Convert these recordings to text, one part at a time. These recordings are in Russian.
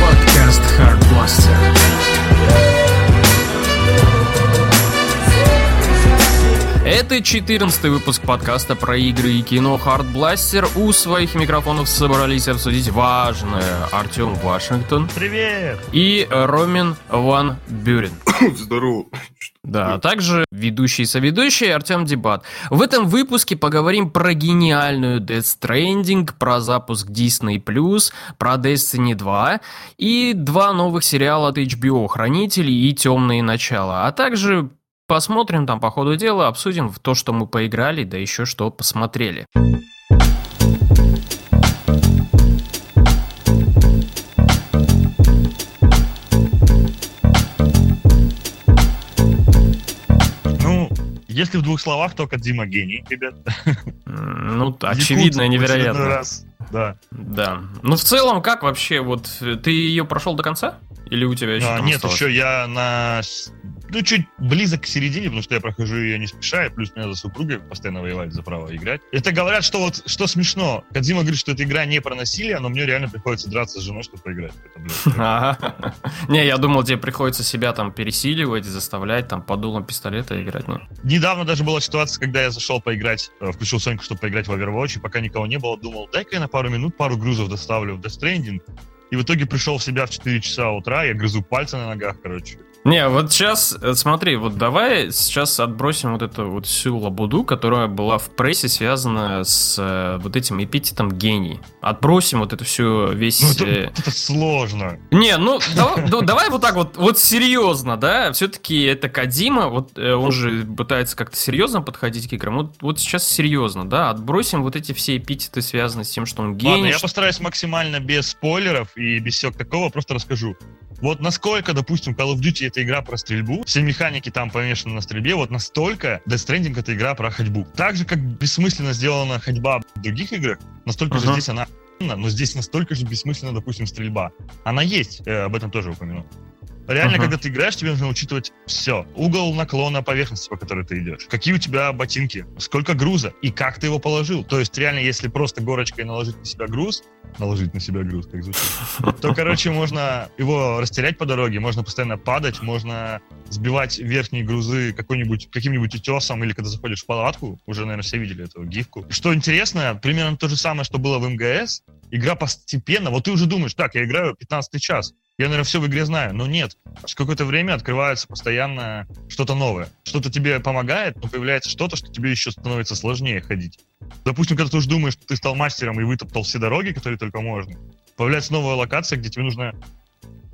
Подкаст Hardblaster. Это 14 выпуск подкаста про игры и кино Hard Blaster. У своих микрофонов собрались обсудить важное Артем Вашингтон Привет! и Ромин Ван Бюрен. Здорово. Да, а также ведущий и соведущий Артем Дебат. В этом выпуске поговорим про гениальную Death Stranding, про запуск Disney+, про Destiny 2 и два новых сериала от HBO «Хранители» и «Темные начала», а также посмотрим там по ходу дела, обсудим в то, что мы поиграли, да еще что посмотрели. Если в двух словах, только Дима гений, ребят. Ну, очевидно Якут невероятно. раз. Да. Да. Ну, в целом, как вообще, вот, э, ты ее прошел до конца? Или у тебя еще А, нет, осталось? еще я на... Ну, чуть близок к середине, потому что я прохожу ее не спеша, и плюс меня за супругой постоянно воевать за право играть. Это говорят, что вот, что смешно. Кадзима говорит, что эта игра не про насилие, но мне реально приходится драться с женой, чтобы поиграть. Ага. Не, я думал, тебе приходится себя там пересиливать, заставлять там по дулам пистолета играть. Не. Недавно даже была ситуация, когда я зашел поиграть, э, включил Соньку, чтобы поиграть в Overwatch, и пока никого не было, думал, дай-ка я на пару минут пару грузов доставлю в Death Stranding. И в итоге пришел в себя в 4 часа утра, я грызу пальцы на ногах, короче. Не, вот сейчас, э, смотри, вот давай сейчас отбросим вот эту вот всю лабуду, которая была в прессе связана с э, вот этим эпитетом гений. Отбросим вот это все весь... Ну, это, э, это сложно. Не, ну давай, ну, давай вот так вот, вот серьезно, да, все-таки это Кадима, вот э, он же пытается как-то серьезно подходить к играм, вот, вот сейчас серьезно, да, отбросим вот эти все эпитеты, связанные с тем, что он гений. Ладно, я постараюсь максимально без спойлеров и без всего такого, просто расскажу. Вот насколько, допустим, Call of Duty это игра про стрельбу, все механики там помешаны на стрельбе, вот настолько Death Stranding это игра про ходьбу. Так же, как бессмысленно сделана ходьба в других играх, настолько же Ага. здесь она но здесь настолько же бессмысленно, допустим, стрельба. Она есть, э, об этом тоже упомянул. Реально, Ага. когда ты играешь, тебе нужно учитывать все. Угол наклона поверхности, по которой ты идешь. Какие у тебя ботинки, сколько груза и как ты его положил. То есть, реально, если просто горочкой наложить на себя груз, наложить на себя груз, как звучит, то, короче, можно его растерять по дороге, можно постоянно падать, можно сбивать верхние грузы какой-нибудь, каким-нибудь утесом, или когда заходишь в палатку, уже, наверное, все видели эту гифку. Что интересно, примерно то же самое, что было в МГС, игра постепенно, вот ты уже думаешь, так, я играю 15 час, я, наверное, все в игре знаю, но нет. Через какое-то время открывается постоянно что-то новое. Что-то тебе помогает, но появляется что-то, что тебе еще становится сложнее ходить. Допустим, когда ты уже думаешь, что ты стал мастером и вытоптал все дороги, которые только можно, появляется новая локация, где тебе нужно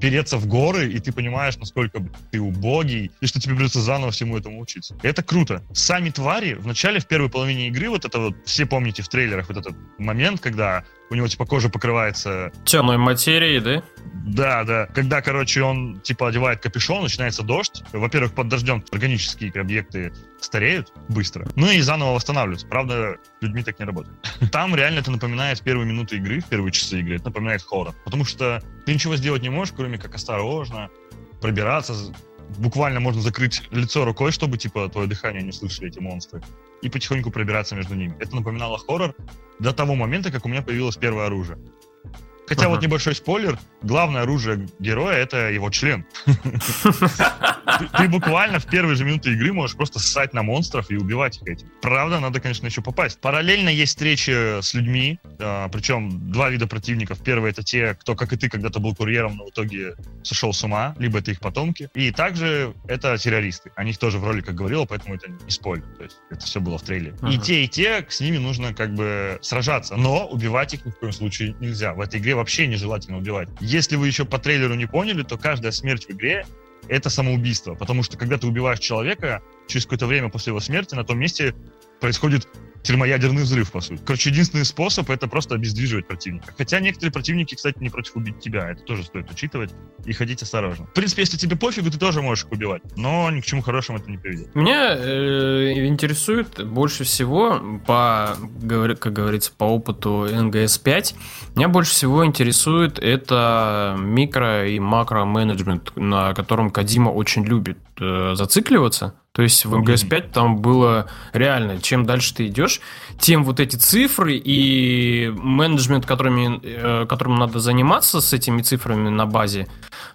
переться в горы, и ты понимаешь, насколько ты убогий, и что тебе придется заново всему этому учиться. И это круто. Сами твари, в начале, в первой половине игры, вот это вот, все помните в трейлерах, вот этот момент, когда у него, типа, кожа покрывается Темной материи, да? да, да. Когда, короче, он типа одевает капюшон, начинается дождь. Во-первых, под дождем органические объекты стареют быстро. Ну и заново восстанавливаются. Правда, людьми так не работает. Там реально это напоминает первые минуты игры, в первые часы игры. Это напоминает хоррор. Потому что ты ничего сделать не можешь, кроме как осторожно пробираться. Буквально можно закрыть лицо рукой, чтобы, типа, твое дыхание не слышали эти монстры. И потихоньку пробираться между ними. Это напоминало хоррор до того момента, как у меня появилось первое оружие. Хотя Ага. вот небольшой спойлер, главное оружие героя это его член. Ты, буквально в первые же минуты игры можешь просто ссать на монстров и убивать их этим. Правда, надо, конечно, еще попасть. Параллельно есть встречи с людьми, а, причем два вида противников. Первый это те, кто, как и ты, когда-то был курьером, но в итоге сошел с ума, либо это их потомки. И также это террористы. О них тоже в роликах говорил, поэтому это не спойлер. То есть это все было в трейлере. И те, и те, с ними нужно как бы сражаться. Но убивать их ни в коем случае нельзя. В этой игре вообще нежелательно убивать. Если вы еще по трейлеру не поняли, то каждая смерть в игре это самоубийство. Потому что когда ты убиваешь человека, через какое-то время после его смерти на том месте происходит термоядерный взрыв, по сути. Короче, единственный способ это просто обездвиживать противника. Хотя некоторые противники, кстати, не против убить тебя. Это тоже стоит учитывать и ходить осторожно. В принципе, если тебе пофигу, ты тоже можешь их убивать. Но ни к чему хорошему это не приведет. Меня э, интересует больше всего, по, как говорится, по опыту NGS-5, меня больше всего интересует это микро и макро менеджмент, на котором Кадима очень любит э, зацикливаться. То есть в МГС-5 там было реально, чем дальше ты идешь, тем вот эти цифры и менеджмент, которыми, э, которым надо заниматься с этими цифрами на базе,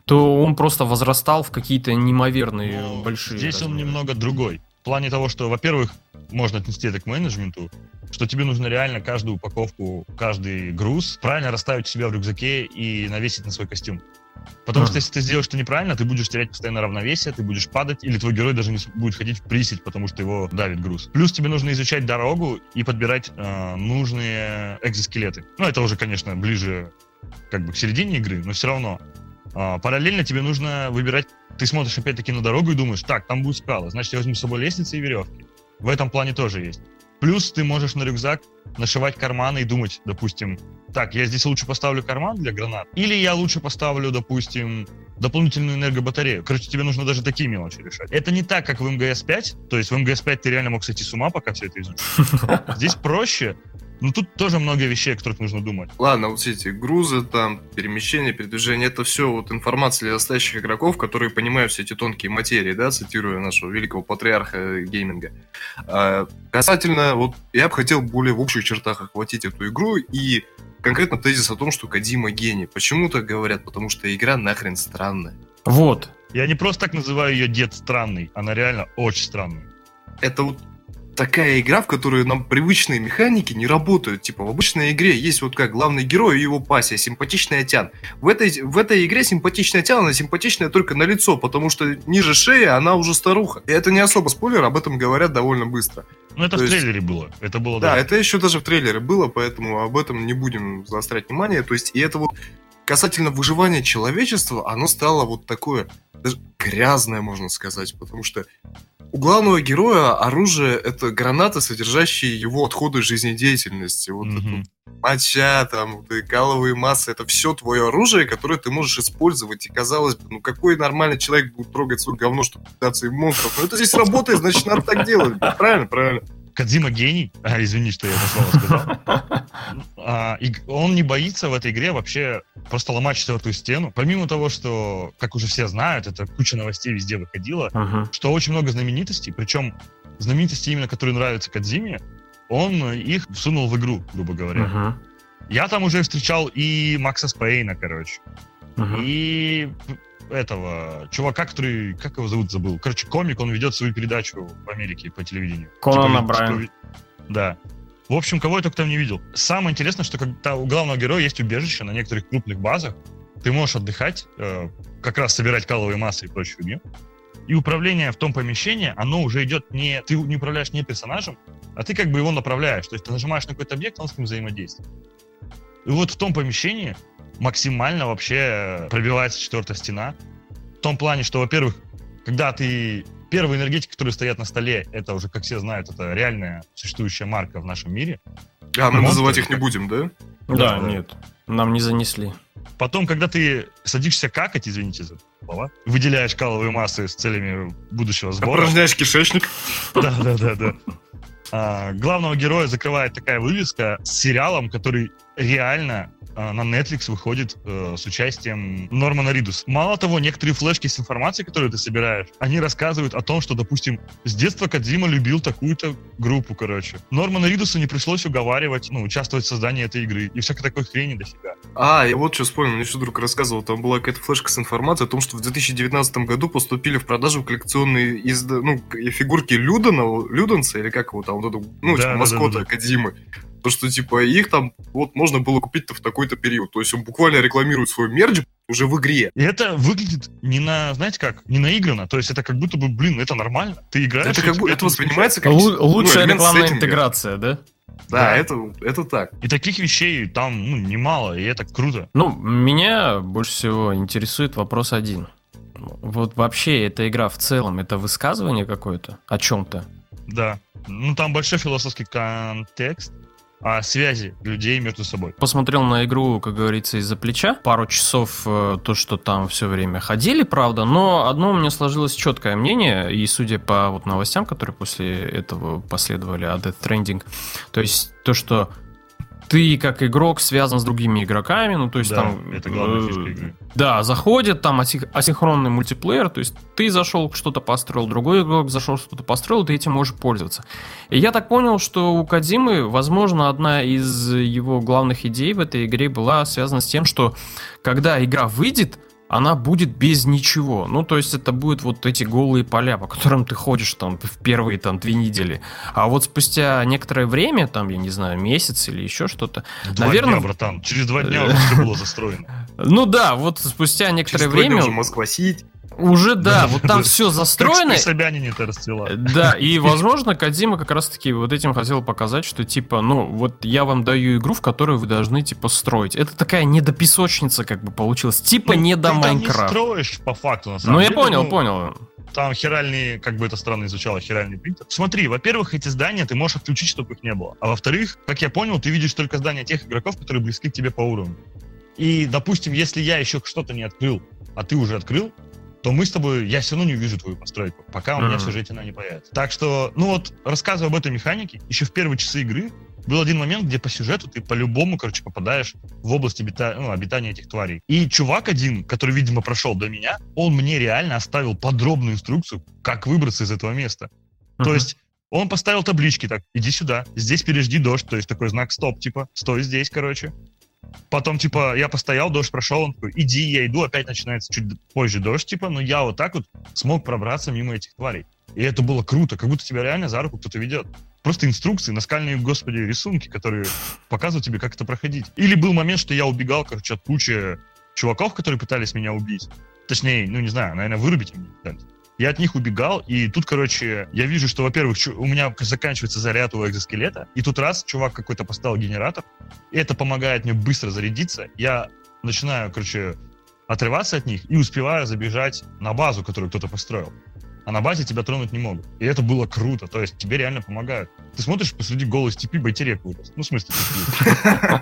то он просто возрастал в какие-то неимоверные Ну, большие. Здесь он размеры. немного другой. В плане того, что, во-первых, можно отнести это к менеджменту, что тебе нужно реально каждую упаковку, каждый груз правильно расставить у себя в рюкзаке и навесить на свой костюм. Потому что если ты сделаешь это неправильно, ты будешь терять постоянно равновесие, ты будешь падать, или твой герой даже не будет ходить в присед, потому что его давит груз. Плюс тебе нужно изучать дорогу и подбирать э, нужные экзоскелеты. Ну, это уже, конечно, ближе как бы к середине игры, но все равно. А, параллельно тебе нужно выбирать ты смотришь опять-таки на дорогу и думаешь, так, там будет скала, значит, я возьму с собой лестницы и веревки. В этом плане тоже есть. Плюс ты можешь на рюкзак нашивать карманы и думать, допустим, так, я здесь лучше поставлю карман для гранат, или я лучше поставлю, допустим, дополнительную энергобатарею. Короче, тебе нужно даже такие мелочи решать. Это не так, как в МГС-5, то есть в МГС-5 ты реально мог сойти с ума, пока все это изучишь. Здесь проще, но тут тоже много вещей, о которых нужно думать. Ладно, вот все эти грузы, там, перемещения, передвижения, это все вот информация для настоящих игроков, которые понимают все эти тонкие материи, да, цитируя нашего великого патриарха гейминга. А, касательно, вот, я бы хотел более в общих чертах охватить эту игру и конкретно тезис о том, что Кадима гений. Почему так говорят? Потому что игра нахрен странная. Вот. Я не просто так называю ее дед странный, она реально очень странная. это вот такая игра, в которой нам привычные механики не работают. Типа в обычной игре есть вот как главный герой и его пассия, симпатичный Атян. В этой, в этой игре симпатичная Атян, она симпатичная только на лицо, потому что ниже шеи она уже старуха. И это не особо спойлер, об этом говорят довольно быстро. Ну, это То в есть- трейлере было. Это было, Да, да. это еще даже в трейлере было, поэтому об этом не будем заострять внимание. То есть, и это вот касательно выживания человечества, оно стало вот такое, даже грязное, можно сказать, потому что у главного героя оружие — это гранаты, содержащие его отходы жизнедеятельности. Вот Мгм. это моча, там, каловые массы, это все твое оружие, которое ты можешь использовать. И казалось бы, ну какой нормальный человек будет трогать свое говно, чтобы питаться им монстров? Ну это здесь работает, значит, надо так делать. Правильно, правильно. Кадзима гений. А, извини, что я это слово сказал. А, и он не боится в этой игре вообще просто ломать четвертую стену. Помимо того, что, как уже все знают, это куча новостей везде выходила, Ага. что очень много знаменитостей, причем знаменитости именно, которые нравятся Кадзиме, он их всунул в игру, грубо говоря. Ага. Я там уже встречал и Макса Спейна, короче, Ага. и этого чувака, который, как его зовут, забыл. Короче, комик, он ведет свою передачу в Америке по телевидению. Конан Типа, О'Брайен. типа, Да. В общем, кого я только там не видел. Самое интересное, что когда у главного героя есть убежище на некоторых крупных базах, ты можешь отдыхать, э, как раз собирать каловые массы и прочую фигню. И управление в том помещении, оно уже идет не... Ты не управляешь не персонажем, а ты как бы его направляешь. То есть ты нажимаешь на какой-то объект, он с ним взаимодействует. И вот в том помещении максимально вообще пробивается четвертая стена. В том плане, что, во-первых, когда ты... Первые энергетики, которые стоят на столе, это уже, как все знают, это реальная существующая марка в нашем мире. А, мы Монстры называть их не будем, да? Да, Да. нет. Нам не занесли. Потом, когда ты садишься какать, извините за слова, выделяешь каловые массы с целями будущего сбора. Опорожняешь кишечник. Да, да, да, да. А, главного героя закрывает такая вывеска с сериалом, который реально на Netflix выходит э, с участием Нормана Ридус. Мало того, некоторые флешки с информацией, которую ты собираешь, они рассказывают о том, что, допустим, с детства Кадзима любил такую-то группу, короче. Нормана Ридусу не пришлось уговаривать, ну, участвовать в создании этой игры и всякой такой хрени до себя. А, я вот что вспомнил, мне еще друг рассказывал, там была какая-то флешка с информацией о том, что в 2019 году поступили в продажу коллекционные изда... ну, фигурки Людона, Люденса, или как его там, вот это, ну, Да, типа, да, маскота да, да. Академы. То, что, типа, их там вот можно было купить-то в такой-то период. То есть он буквально рекламирует свой мерч уже в игре. И это выглядит не на, знаете как, не наигранно. То есть это как будто бы, блин, это нормально. Ты играешь... Это как бы, это воспринимается как... Лу- ну, лучшая элемент рекламная интеграция, да? Да, Да. это, это так. И таких вещей там ну, немало, и это круто. Ну, меня больше всего интересует вопрос один. Вот вообще эта игра в целом, это высказывание какое-то о чем-то? Да. Ну, там большой философский контекст о связи людей между собой. Посмотрел на игру, как говорится, из-за плеча. Пару часов э, то, что там все время ходили, правда, но одно у меня сложилось четкое мнение, и судя по вот новостям, которые после этого последовали о Death Stranding, то есть то, что ты как игрок связан с другими игроками, ну то есть Да, там... это главная э, фишка игры. Да, заходит там асинхронный мультиплеер, то есть ты зашел, что-то построил, другой игрок зашел, что-то построил, ты этим можешь пользоваться. И я так понял, что у Кадимы, возможно, одна из его главных идей в этой игре была связана с тем, что когда игра выйдет, она будет без ничего. Ну, то есть это будут вот эти голые поля, по которым ты ходишь там в первые там две недели. А вот спустя некоторое время, там, я не знаю, месяц или еще что-то, Два наверное- дня, братан. Через два дня уже все было застроено. ну да, вот спустя некоторое Через два дня время уже Москва-Сити. Уже, да, вот там все застроено. с Собянине-то расцвела. Да, и, возможно, Кадима как раз-таки вот этим хотел показать, что, типа, ну, вот я вам даю игру, в которую вы должны, типа, строить. Это такая недопесочница, как бы, получилась. Типа, Ну, не до там не Майнкрафт. строишь по факту, на самом Ну, я деле. понял, ну, понял. Там херальный, как бы это странно изучало, херальный принтер. Смотри, во-первых, эти здания ты можешь отключить, чтобы их не было. А во-вторых, как я понял, ты видишь только здания тех игроков, которые близки к тебе по уровню. И, допустим, если я еще что-то не открыл, а ты уже открыл, то мы с тобой, я все равно не увижу твою постройку, пока у меня в сюжете она не появится. Так что, ну вот, рассказывая об этой механике, еще в первые часы игры был один момент, где по сюжету ты по-любому, короче, попадаешь в область обита- ну, обитания этих тварей. И чувак один, который, видимо, прошел до меня, он мне реально оставил подробную инструкцию, как выбраться из этого места. То Мгм. есть он поставил таблички так, иди сюда, здесь пережди дождь, то есть такой знак стоп, типа, стой здесь, короче. Потом, типа, я постоял, дождь прошел, он такой, иди, я иду, опять начинается чуть позже дождь, типа, но я вот так вот смог пробраться мимо этих тварей. И это было круто, как будто тебя реально за руку кто-то ведет. Просто инструкции, наскальные, господи, рисунки, которые показывают тебе, как это проходить. Или был момент, что я убегал, короче, от кучи чуваков, которые пытались меня убить. Точнее, ну не знаю, наверное, вырубить меня пытались. Я от них убегал, и тут, короче, я вижу, что, во-первых, у меня заканчивается заряд у экзоскелета, и тут раз, чувак какой-то поставил генератор, и это помогает мне быстро зарядиться. Я начинаю, короче, отрываться от них и успеваю забежать на базу, которую кто-то построил. А на базе тебя тронуть не могут. И это было круто. То есть тебе реально помогают. Ты смотришь посреди голой степи, байтерек вырос. Ну, в смысле.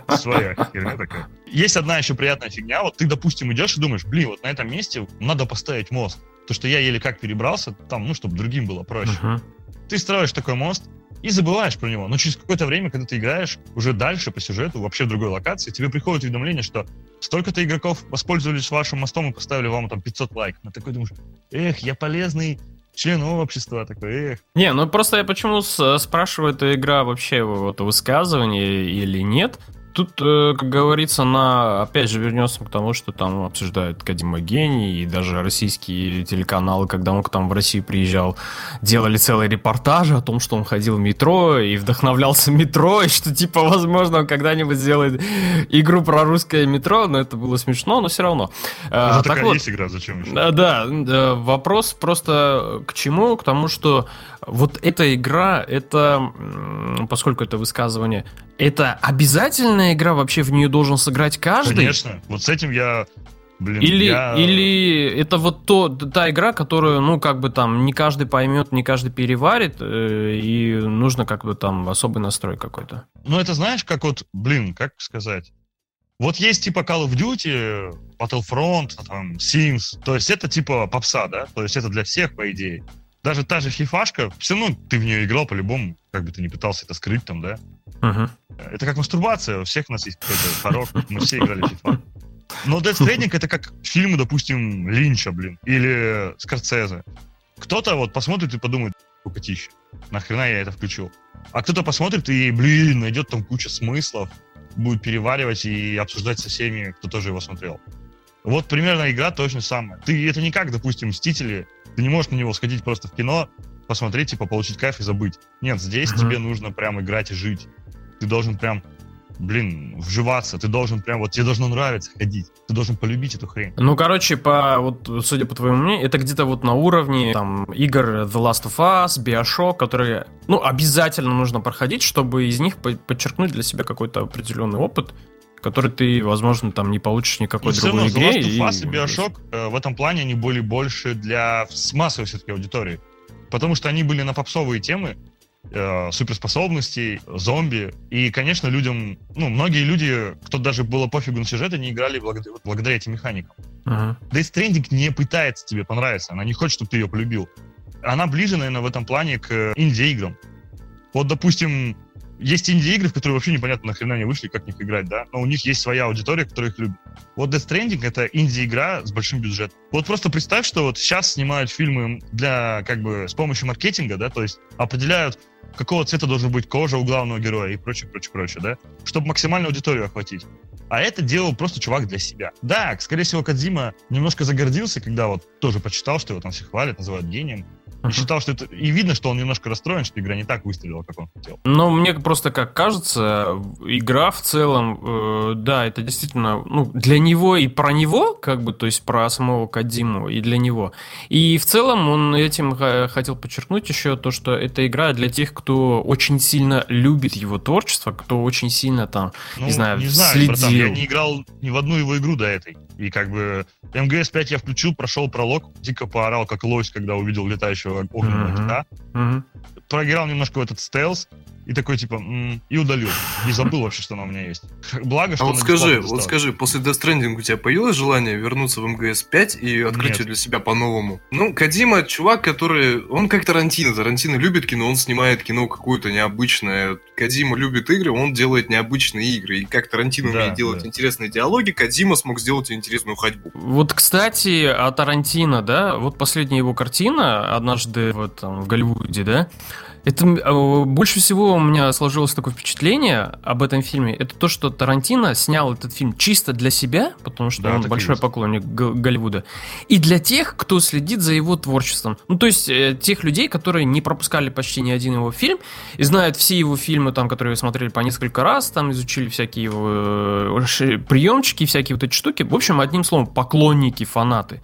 Своя херня такая. Есть одна еще приятная фигня. Вот ты, допустим, идешь и думаешь, блин, вот на этом месте надо поставить мост. То, что я еле как перебрался, там, ну, чтобы другим было проще. Мгм. Ты строишь такой мост и забываешь про него. Но через какое-то время, когда ты играешь уже дальше по сюжету, вообще в другой локации, тебе приходит уведомление, что столько-то игроков воспользовались вашим мостом и поставили вам там 500 лайков. Ну, такой думаешь, эх, я полезный член общества, такой, эх. Не, ну просто я почему с- спрашиваю, эта игра вообще вот высказывание или нет? Тут, э, как говорится, на опять же вернемся к тому, что там обсуждают Кадима Гений, и даже российские телеканалы, когда он к там в Россию приезжал, делали целые репортажи о том, что он ходил в метро и вдохновлялся метро, и что, типа, возможно, он когда-нибудь сделает игру про русское метро, но это было смешно, но все равно. Э, Уже так такая вот, есть игра, зачем еще? да, да, да, вопрос просто к чему? К тому, что вот эта игра, это, поскольку это высказывание, это обязательная игра, вообще в нее должен сыграть каждый? Конечно. Вот с этим я, блин, Или, я- или это вот то, та игра, которую, ну, как бы там, не каждый поймет, не каждый переварит, э, и нужно как бы там особый настрой какой-то. Ну, это знаешь, как вот, блин, как сказать? Вот есть типа Call of Duty, Battlefront, там, Sims, то есть это типа попса, да? То есть это для всех, по идее. Даже та же фифашка, все равно ты в нее играл по-любому, как бы ты не пытался это скрыть там, да? Мгм. Это как мастурбация, у всех у нас есть какой-то порог, мы все играли в FIFA. Но Death Stranding это как фильмы, допустим, Линча, блин, или Скорцезе. Кто-то вот посмотрит и подумает, котище, нахрена я это включил. А кто-то посмотрит и, блин, найдет там куча смыслов, будет переваривать и обсуждать со всеми, кто тоже его смотрел. Вот примерно игра точно самая. Ты это не как, допустим, Мстители, ты не можешь на него сходить просто в кино, посмотреть, типа, получить кайф и забыть. Нет, здесь Мгм. тебе нужно прям играть и жить. Ты должен прям, блин, вживаться, ты должен прям, вот тебе должно нравиться ходить, ты должен полюбить эту хрень. Ну, короче, по, вот, судя по твоему мнению, это где-то вот на уровне там, игр The Last of Us, Bioshock, которые, ну, обязательно нужно проходить, чтобы из них по- подчеркнуть для себя какой-то определенный опыт, который ты, возможно, там не получишь никакой все равно другой The игре. Last of Us и Bioshock э, в этом плане они были больше для массовой все-таки аудитории. Потому что они были на попсовые темы, э, суперспособностей, зомби. И, конечно, людям, ну, многие люди, кто даже было пофигу на сюжет, они играли благодаря, благодаря этим механикам. Мгм. Death Stranding не пытается тебе понравиться, она не хочет, чтобы ты ее полюбил. Она ближе, наверное, в этом плане к э, инди-играм. Вот, допустим, есть инди-игры, в которые вообще непонятно нахрена они вышли, как них играть, да, но у них есть своя аудитория, которая их любит. Вот Death Stranding — это инди-игра с большим бюджетом. Вот просто представь, что вот сейчас снимают фильмы для, как бы, с помощью маркетинга, да, то есть определяют, какого цвета должен быть кожа у главного героя и прочее, прочее, прочее, да, чтобы максимальную аудиторию охватить. А это делал просто чувак для себя. Да, скорее всего, Кадзима немножко загордился, когда вот тоже почитал, что его там все хвалят, называют гением. И считал, что это... И видно, что он немножко расстроен, что игра не так выстрелила, как он хотел. Но мне просто как кажется, игра в целом, э, да, это действительно, ну, для него и про него, как бы, то есть про самого Кадзиму и для него. И в целом он этим хотел подчеркнуть еще то, что эта игра для тех, кто очень сильно любит его творчество, кто очень сильно там, ну, не знаю, не знаю следил. Братан, я не играл ни в одну его игру до этой. И как бы МГС 5 я включил, прошел пролог, дико поорал, как лось, когда увидел летающего огненного uh-huh. кита. Uh-huh. Проиграл немножко в этот стелс, и такой типа м-м", и удалил. И забыл вообще, что она у меня есть. Благо, что. А вот скажи, вот скажи, после Death Stranding у тебя появилось желание вернуться в МГС 5 и открыть Нет. ее для себя по-новому? Ну, Кадима чувак, который. Он как Тарантино. Тарантино любит кино, он снимает кино какое-то необычное. Кадима любит игры, он делает необычные игры. И как Тарантино да, умеет делать да. интересные диалоги, Кадима смог сделать интересную ходьбу. Вот, кстати, о Тарантино, да, вот последняя его картина однажды вот там в Голливуде, да, это э, больше всего у меня сложилось такое впечатление об этом фильме. Это то, что Тарантино снял этот фильм чисто для себя, потому что да, он большой есть. поклонник Голливуда, и для тех, кто следит за его творчеством. Ну, то есть э, тех людей, которые не пропускали почти ни один его фильм и знают все его фильмы, там, которые смотрели по несколько раз, там изучили всякие его э, приемчики, всякие вот эти штуки. В общем, одним словом, поклонники, фанаты.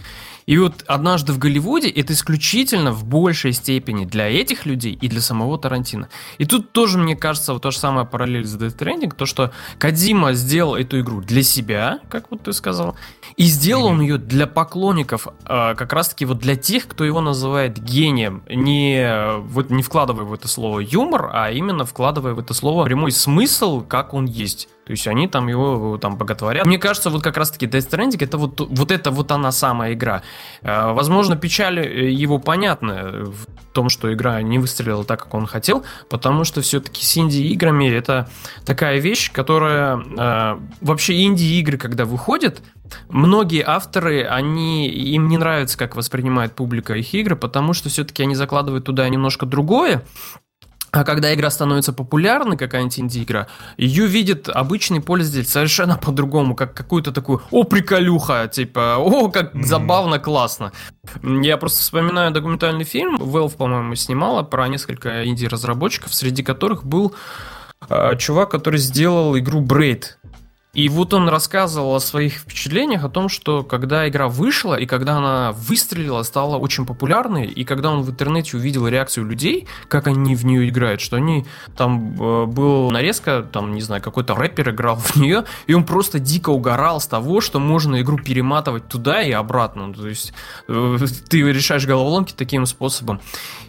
И вот однажды в Голливуде это исключительно в большей степени для этих людей и для самого Тарантино. И тут тоже, мне кажется, вот то же самое параллель с Death Stranding, то, что Кадима сделал эту игру для себя, как вот ты сказал, и сделал он ее для поклонников, а, как раз-таки вот для тех, кто его называет гением, не, вот, не вкладывая в это слово юмор, а именно вкладывая в это слово прямой смысл, как он есть. То есть они там его там боготворят. Мне кажется, вот как раз-таки Death Stranding это вот, вот это вот она самая игра. Э, возможно, печаль э, его понятна в том, что игра не выстрелила так, как он хотел, потому что все-таки с инди-играми это такая вещь, которая... Э, вообще инди-игры, когда выходят, многие авторы, они, им не нравится, как воспринимает публика их игры, потому что все-таки они закладывают туда немножко другое, а когда игра становится популярной, какая-нибудь инди-игра, ее видит обычный пользователь совершенно по-другому, как какую-то такую, о, приколюха, типа, о, как забавно, классно. Я просто вспоминаю документальный фильм, Valve, по-моему, снимала про несколько инди-разработчиков, среди которых был э, чувак, который сделал игру Braid. И вот он рассказывал о своих впечатлениях, о том, что когда игра вышла, и когда она выстрелила, стала очень популярной, и когда он в интернете увидел реакцию людей, как они в нее играют, что они, там э, был нарезка, там, не знаю, какой-то рэпер играл в нее, и он просто дико угорал с того, что можно игру перематывать туда и обратно. То есть э, ты решаешь головоломки таким способом.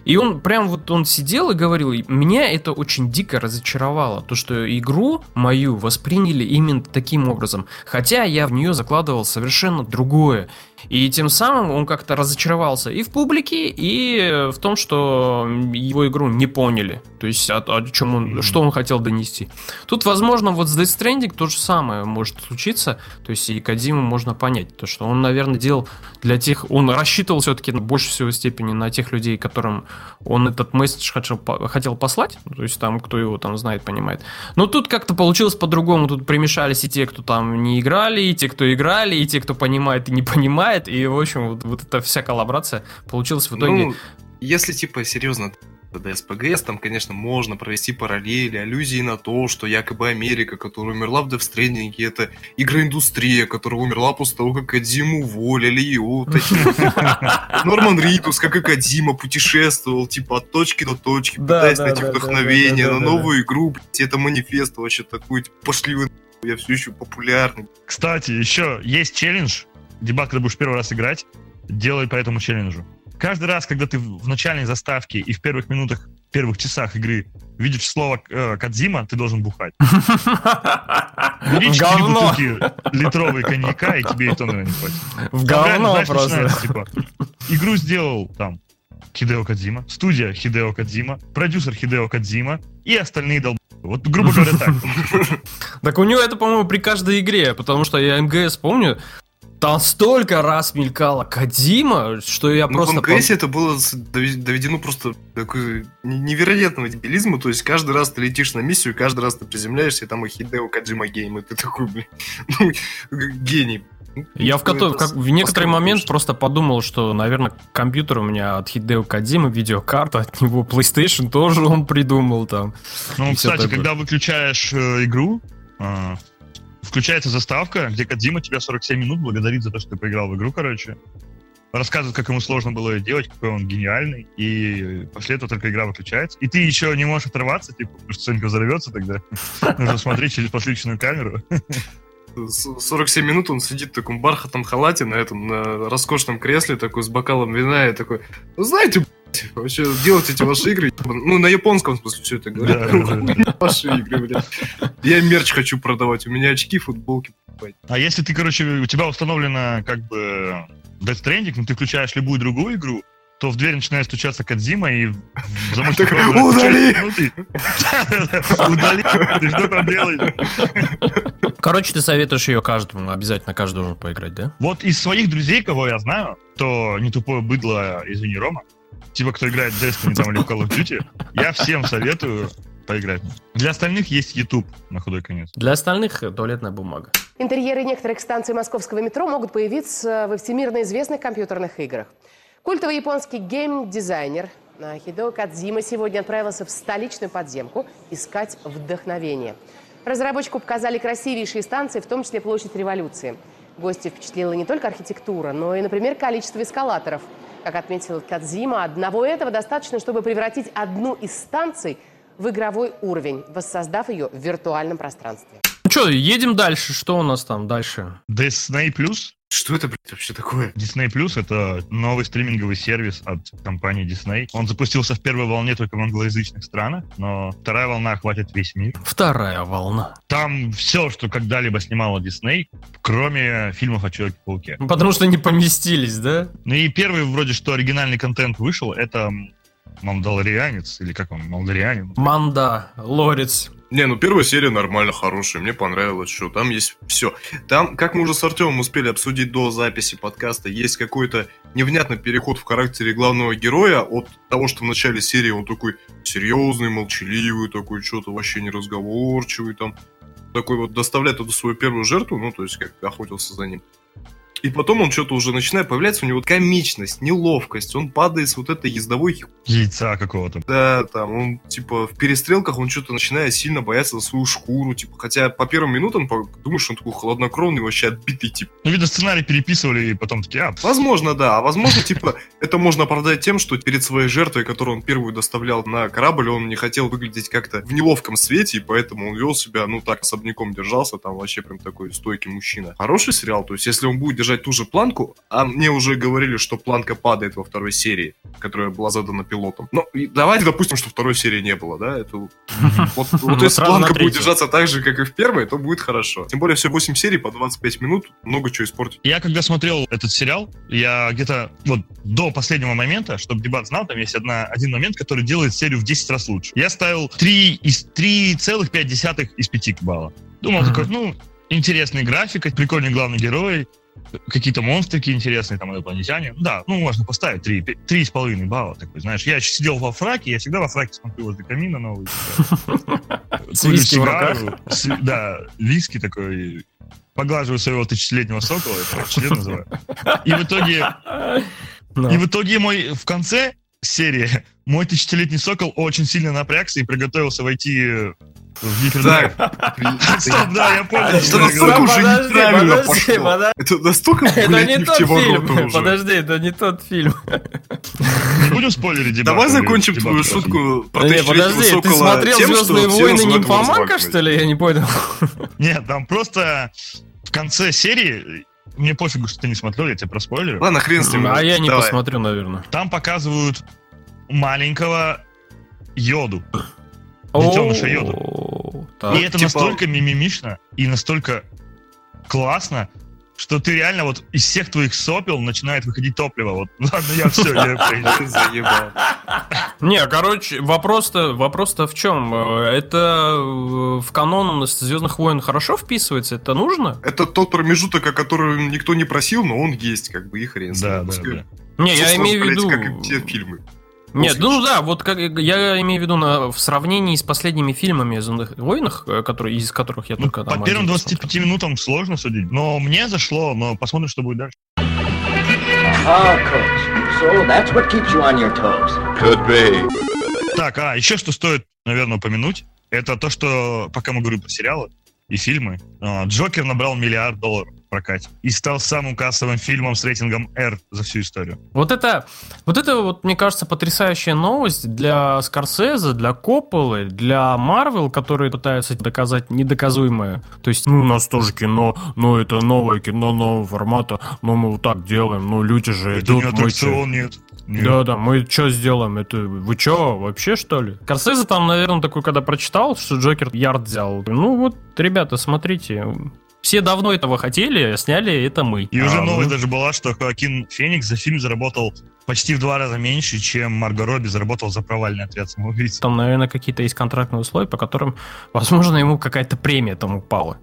И он прям вот он сидел и говорил, меня это очень дико разочаровало, то, что игру мою восприняли именно таким образом. Хотя я в нее закладывал совершенно другое. И тем самым он как-то разочаровался и в публике, и в том, что его игру не поняли. То есть о, о чем он, что он хотел донести. Тут, возможно, вот с Death Stranding то же самое может случиться. То есть и Кадиму можно понять, то что он, наверное, делал для тех, он рассчитывал все-таки больше всего степени на тех людей, которым он этот месседж хотел, хотел послать. То есть там, кто его там знает, понимает. Но тут как-то получилось по-другому. Тут примешались и те, кто там не играли, и те, кто играли, и те, кто понимает и не понимает играет, и, в общем, вот, вот эта вся коллаборация получилась в итоге... Ну, если, типа, серьезно, ДСПГС, там, конечно, можно провести параллели, аллюзии на то, что якобы Америка, которая умерла в Stranding, это игроиндустрия, которая умерла после того, как Кадиму уволили, и вот Норман Ритус, как и Кадима, путешествовал, типа, от точки до точки, пытаясь найти вдохновение на новую игру, это манифест вообще такой, типа, пошли вы я все еще популярный. Кстати, еще есть челлендж, дебаг, когда будешь первый раз играть, делай по этому челленджу. Каждый раз, когда ты в начальной заставке и в первых минутах, первых часах игры видишь слово э, Кадзима, ты должен бухать. Бери 4 бутылки литровые коньяка, и тебе и то, наверное, не хватит. В говно просто. Типа, игру сделал там Хидео Кодзима, студия Хидео Кодзима, продюсер Хидео Кодзима и остальные долб Вот, грубо говоря, так. Так у него это, по-моему, при каждой игре, потому что я МГС помню, там столько раз мелькала Кодзима, что я Ну, просто... в МГС это было доведено просто до такой не- невероятного дебилизма. То есть каждый раз ты летишь на миссию, каждый раз ты приземляешься, и там и Hideo Kojima game, и ты такой, блин, ну, гений. Ну, Я в, кото- как- в некоторый момент что- просто подумал, что, наверное, компьютер у меня от Хидео Кадзимы, видеокарта от него, PlayStation тоже он придумал там. Ну, кстати, такое. когда выключаешь э, игру, э, включается заставка, где Кадзима тебя 47 минут благодарит за то, что ты поиграл в игру, короче. Рассказывает, как ему сложно было ее делать, какой он гениальный. И после этого только игра выключается. И ты еще не можешь оторваться, типа, потому что Сонька взорвется тогда. Нужно смотреть через подключенную камеру. С- 47 минут он сидит в таком бархатном халате на этом, на роскошном кресле, такой с бокалом вина, и такой, ну знаете, вообще делать эти ваши игры, ну на японском в смысле все это да. ваши игры, блядь. Я мерч хочу продавать, у меня очки, футболки. А если ты, короче, у тебя установлено как бы Death Stranding, но ты включаешь любую другую игру, то в дверь начинает стучаться Кадзима и «Удали!» Удали! Ты что там делаешь? Короче, ты советуешь ее каждому, обязательно каждому поиграть, да? Вот из своих друзей, кого я знаю, то не тупое быдло, извини, Рома, типа, кто играет в Destiny там, или в Call of Duty, я всем советую поиграть. Для остальных есть YouTube на худой конец. Для остальных туалетная бумага. Интерьеры некоторых станций московского метро могут появиться во всемирно известных компьютерных играх. Культовый японский гейм-дизайнер Хидео Кадзима сегодня отправился в столичную подземку искать вдохновение. Разработчику показали красивейшие станции, в том числе площадь революции. Гости впечатлила не только архитектура, но и, например, количество эскалаторов. Как отметил Кадзима, одного этого достаточно, чтобы превратить одну из станций в игровой уровень, воссоздав ее в виртуальном пространстве. Ну что, едем дальше. Что у нас там дальше? Disney Plus. Что это, блядь, вообще такое? Disney Plus это новый стриминговый сервис от компании Disney. Он запустился в первой волне только в англоязычных странах, но вторая волна охватит весь мир. Вторая волна. Там все, что когда-либо снимала Disney, кроме фильмов о Человеке-пауке. Ну, Потому что не поместились, да? Ну и первый вроде что оригинальный контент вышел, это Мандалорианец, или как он, Малдарианин. Манда, Лорец. Не, ну первая серия нормально хорошая, мне понравилось, что там есть все. Там, как мы уже с Артемом успели обсудить до записи подкаста, есть какой-то невнятный переход в характере главного героя от того, что в начале серии он такой серьезный, молчаливый, такой что-то вообще неразговорчивый, там такой вот доставляет эту свою первую жертву, ну, то есть как охотился за ним. И потом он что-то уже начинает появляться, у него комичность, неловкость, он падает с вот этой ездовой Яйца какого-то. да, там, он, типа, в перестрелках он что-то начинает сильно бояться за свою шкуру, типа, хотя по первым минутам думаешь, он такой хладнокровный, вообще отбитый, тип. Ну, видно, сценарий переписывали, и потом такие, а, Возможно, да, а возможно, типа, это можно оправдать тем, что перед своей жертвой, которую он первую доставлял на корабль, он не хотел выглядеть как-то в неловком свете, и поэтому он вел себя, ну, так, особняком держался, там, вообще прям такой стойкий мужчина. Хороший сериал, то есть, если он будет держать ту же планку, а мне уже говорили, что планка падает во второй серии, которая была задана пилотом. Ну, давайте допустим, что второй серии не было, да, это... Вот, вот Ну, если планка будет держаться так же, как и в первой, то будет хорошо. Тем более, все 8 серий по 25 минут, много чего испортить. Я когда смотрел этот сериал, я где-то вот до последнего момента, чтобы дебат знал, там есть одна, один момент, который делает серию в 10 раз лучше. Я ставил 3 из 3,5 из 5 балла. Думал Мгм. такой, ну, интересный график, прикольный главный герой, какие-то монстрики интересные, там, инопланетяне. Да, ну, можно поставить 3, 3,5 балла. Такой, знаешь, я сидел во фраке, я всегда во фраке смотрю возле камина новый. С Курю сигару, с- Да, виски такой, поглаживаю своего тысячелетнего сокола, это член называю. И в итоге, и в итоге мой в конце серии мой тысячелетний сокол очень сильно напрягся и приготовился войти гипердрайв. Стоп, да, я понял, Это настолько уже Подожди, неправильно подожди, пошло. Это настолько, блядь, не не в тот те ворота фильм. уже. Подожди, это не тот фильм. Не будем спойлерить дебат. Давай закончим твою шутку про Не, подожди, ты смотрел «Звездные войны» его нимфоманка, что ли? Я не понял. Нет, там просто в конце серии, мне пофигу, что ты не смотрел, я тебе проспойлерю. Ладно, хрен с ним. А я не посмотрю, наверное. Там показывают маленького Йоду. Детеныша Йоду. Так. И это типа- настолько мимимишно и настолько классно. что ты реально вот из всех твоих сопел начинает выходить топливо. Вот, ладно, я все, я заебал. Не, короче, вопрос-то вопрос в чем? Это э, в канон Звездных войн хорошо вписывается? Это нужно? Это тот промежуток, о котором никто не просил, но он есть, как бы, и хрен Да, да, да. Не, я имею в виду... Как и все фильмы. Нет, ну да, вот как я имею в виду на, в сравнении с последними фильмами о Звездных войнах, э, которые, из которых я Ну, только по там первым один 25 посмотрел. минутам сложно судить, но мне зашло, но посмотрим, что будет дальше. Ah, coach. So that's what keeps you on your toes. Could be. Так, а еще что стоит, наверное, упомянуть, это то, что пока мы говорим про сериалы и фильмы, а, Джокер набрал миллиард долларов в прокате и стал самым кассовым фильмом с рейтингом R за всю историю. Вот это, вот это вот, мне кажется, потрясающая новость для Скорсезе, для Копполы, для Марвел, которые пытаются доказать недоказуемое. То есть, ну, у нас тоже кино, но это новое кино нового формата, но мы вот так делаем, ну, люди же Это не идут, мы аттракцион, нет. Нет. Да, да, мы что сделаем? Это вы чё, вообще что ли? Корсезе там, наверное, такой, когда прочитал, что Джокер ярд взял. Ну вот, ребята, смотрите, все давно этого хотели, а сняли это мы. И уже А новость вы- даже была, что Хоакин Феникс за фильм заработал почти в два раза меньше, чем Марго Робби заработал за провальный отряд самоубийц. Там, наверное, какие-то есть контрактные условия, по которым, возможно, ему какая-то премия там упала.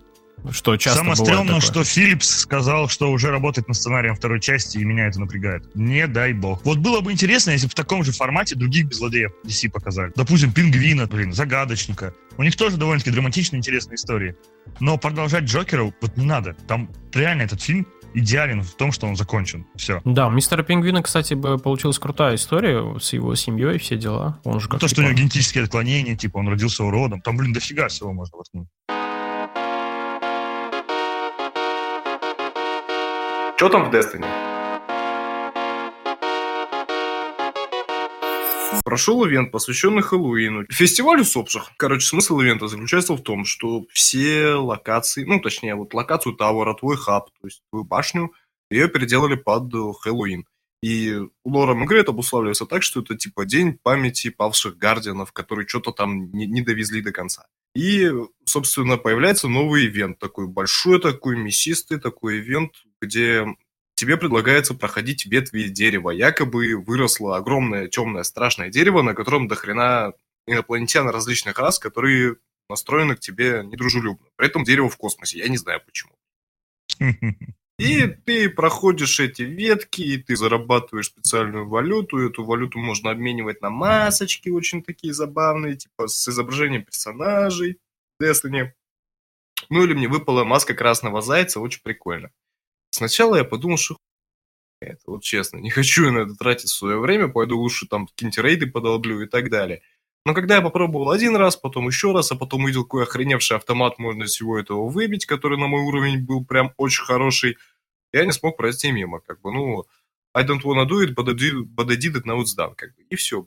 Что часто Самое стрёмное, что Филлипс сказал, что уже работает над сценарием второй части, и меня это напрягает. Не дай бог. Вот было бы интересно, если бы в таком же формате других злодеев DC показали. Допустим, Пингвина, блин, Загадочника. У них тоже довольно-таки драматичные, интересные истории. Но продолжать Джокера вот не надо. Там реально этот фильм идеален в том, что он закончен. Все. Да, у мистера Пингвина, кстати, бы получилась крутая история с его семьей, все дела. Он же как то, что у него типа, генетические отклонения, типа он родился уродом. Там, блин, дофига всего можно воткнуть. Что там в Destiny? Прошел ивент, посвященный Хэллоуину. Фестиваль усопших. Короче, смысл ивента заключается в том, что все локации, ну, точнее, вот локацию Тауэра, твой хаб, то есть твою башню, ее переделали под э, Хэллоуин. И лором игры это обуславливается так, что это типа день памяти павших гардианов, которые что-то там не, не довезли до конца. И, собственно, появляется новый ивент, такой большой, такой мясистый, такой ивент, где тебе предлагается проходить ветви дерева. Якобы выросло огромное темное страшное дерево, на котором до хрена инопланетян различных рас, которые настроены к тебе недружелюбно. При этом дерево в космосе. Я не знаю почему. И ты проходишь эти ветки, и ты зарабатываешь специальную валюту. Эту валюту можно обменивать на масочки очень такие забавные, типа с изображением персонажей Destiny. Ну или мне выпала маска красного зайца, очень прикольно. Сначала я подумал, что это, вот честно, не хочу я на это тратить свое время, пойду лучше там какие-нибудь рейды подолблю и так далее. Но когда я попробовал один раз, потом еще раз, а потом увидел, какой охреневший автомат можно всего этого выбить, который на мой уровень был прям очень хороший, я не смог пройти мимо, как бы, ну, I don't wanna do it, but I did, it, now it's done, как бы, и все.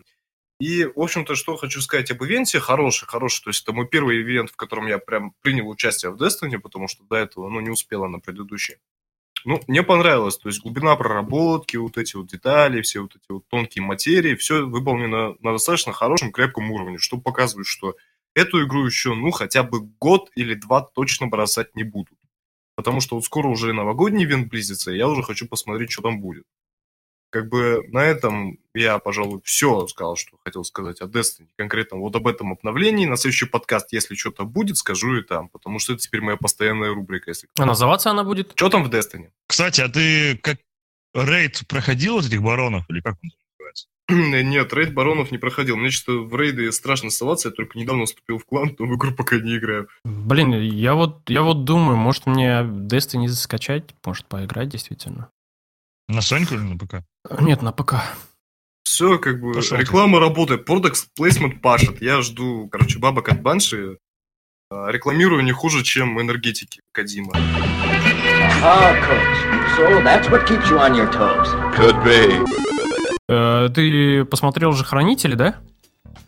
И, в общем-то, что хочу сказать об ивенте, хороший, хороший, то есть это мой первый ивент, в котором я прям принял участие в Destiny, потому что до этого, ну, не успела на предыдущий. Ну, мне понравилось, то есть глубина проработки, вот эти вот детали, все вот эти вот тонкие материи, все выполнено на достаточно хорошем, крепком уровне, что показывает, что эту игру еще, ну, хотя бы год или два точно бросать не будут. Потому что вот скоро уже новогодний ивент близится, и я уже хочу посмотреть, что там будет. Как бы на этом я, пожалуй, все сказал, что хотел сказать о Destiny. Конкретно вот об этом обновлении. На следующий подкаст, если что-то будет, скажу и там. Потому что это теперь моя постоянная рубрика. Если... А называться она будет? Что там в Destiny? Кстати, а ты как рейд проходил вот этих баронов? Или как он называется? Нет, рейд баронов не проходил. Мне что-то в рейды страшно оставаться. Я только недавно вступил в клан, но в игру пока не играю. Блин, я вот, я вот думаю, может мне Destiny скачать, может поиграть действительно. На Соньку или на ПК? Нет, на ПК. Все, как бы, Пошел ты. реклама работает, продукт плейсмент пашет. Я жду, короче, бабок от банши. А, Рекламирую не хуже, чем энергетики Кадима. Э, ты посмотрел же Хранители, да?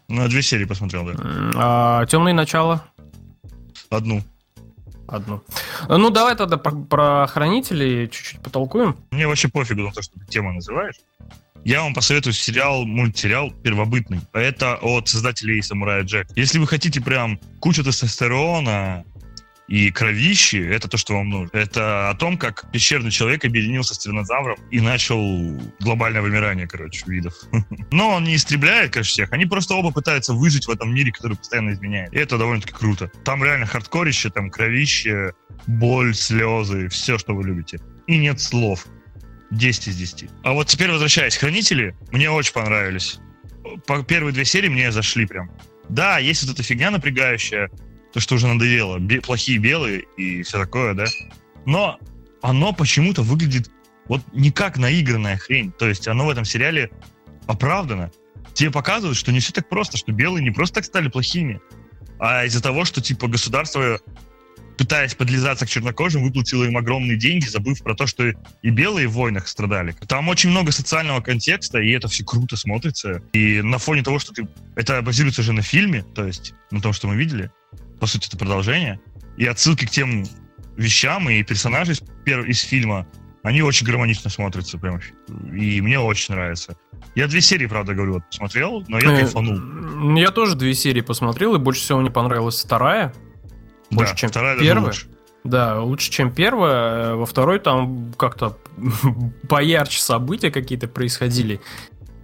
На две серии посмотрел, да. А Темные начала? Одну. Одну. Ну, давай тогда про, про Хранителей чуть-чуть потолкуем. Мне вообще пофигу на то, что ты тему называешь. Я вам посоветую сериал, мультсериал «Первобытный». Это от создателей «Самурая Джек». Если вы хотите прям кучу тестостерона, и кровищи — это то, что вам нужно. Это о том, как пещерный человек объединился с тиранозавром и начал глобальное вымирание, короче, видов. Но он не истребляет, конечно, всех. Они просто оба пытаются выжить в этом мире, который постоянно изменяет. И это довольно-таки круто. Там реально хардкорище, там кровище, боль, слезы, все, что вы любите. И нет слов. 10 из 10. А вот теперь возвращаясь, Хранители мне очень понравились. По первые две серии мне зашли прям. Да, есть вот эта фигня напрягающая, то, что уже надоело. Бе- плохие белые и все такое, да. Но оно почему-то выглядит вот не как наигранная хрень. То есть оно в этом сериале оправдано. Тебе показывают, что не все так просто, что белые не просто так стали плохими, а из-за того, что типа государство пытаясь подлизаться к чернокожим, выплатила им огромные деньги, забыв про то, что и белые в войнах страдали. Там очень много социального контекста, и это все круто смотрится. И на фоне того, что ты... Это базируется же на фильме, то есть на том, что мы видели. По сути, это продолжение. И отсылки к тем вещам и персонажей из, из фильма, они очень гармонично смотрятся прям. И мне очень нравится. Я две серии, правда, говорю, вот посмотрел, но я Э, кайфанул. Я тоже две серии посмотрел, и больше всего мне понравилась вторая. больше, да, чем вторая первая. лучше. Да, лучше, чем первая. Во второй там как-то поярче события какие-то происходили.